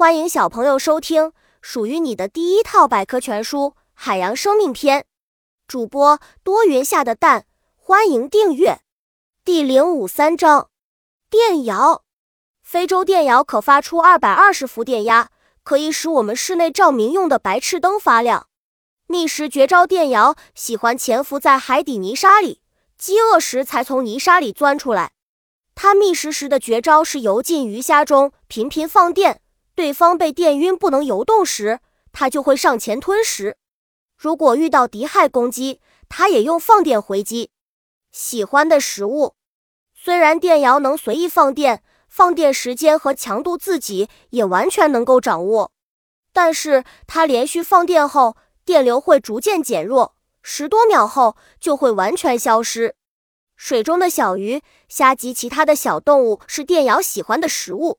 欢迎小朋友收听属于你的第一套百科全书《海洋生命篇》。主播多云下的蛋，欢迎订阅。第零五三章：电摇。非洲电摇可发出二百二十伏电压，可以使我们室内照明用的白炽灯发亮。觅食绝招电摇喜欢潜伏在海底泥沙里，饥饿时才从泥沙里钻出来。它觅食时的绝招是游进鱼虾中，频频放电。对方被电晕不能游动时，它就会上前吞食。如果遇到敌害攻击，它也用放电回击。喜欢的食物，虽然电摇能随意放电，放电时间和强度自己也完全能够掌握，但是它连续放电后，电流会逐渐减弱，十多秒后就会完全消失。水中的小鱼、虾及其他的小动物是电瑶喜欢的食物。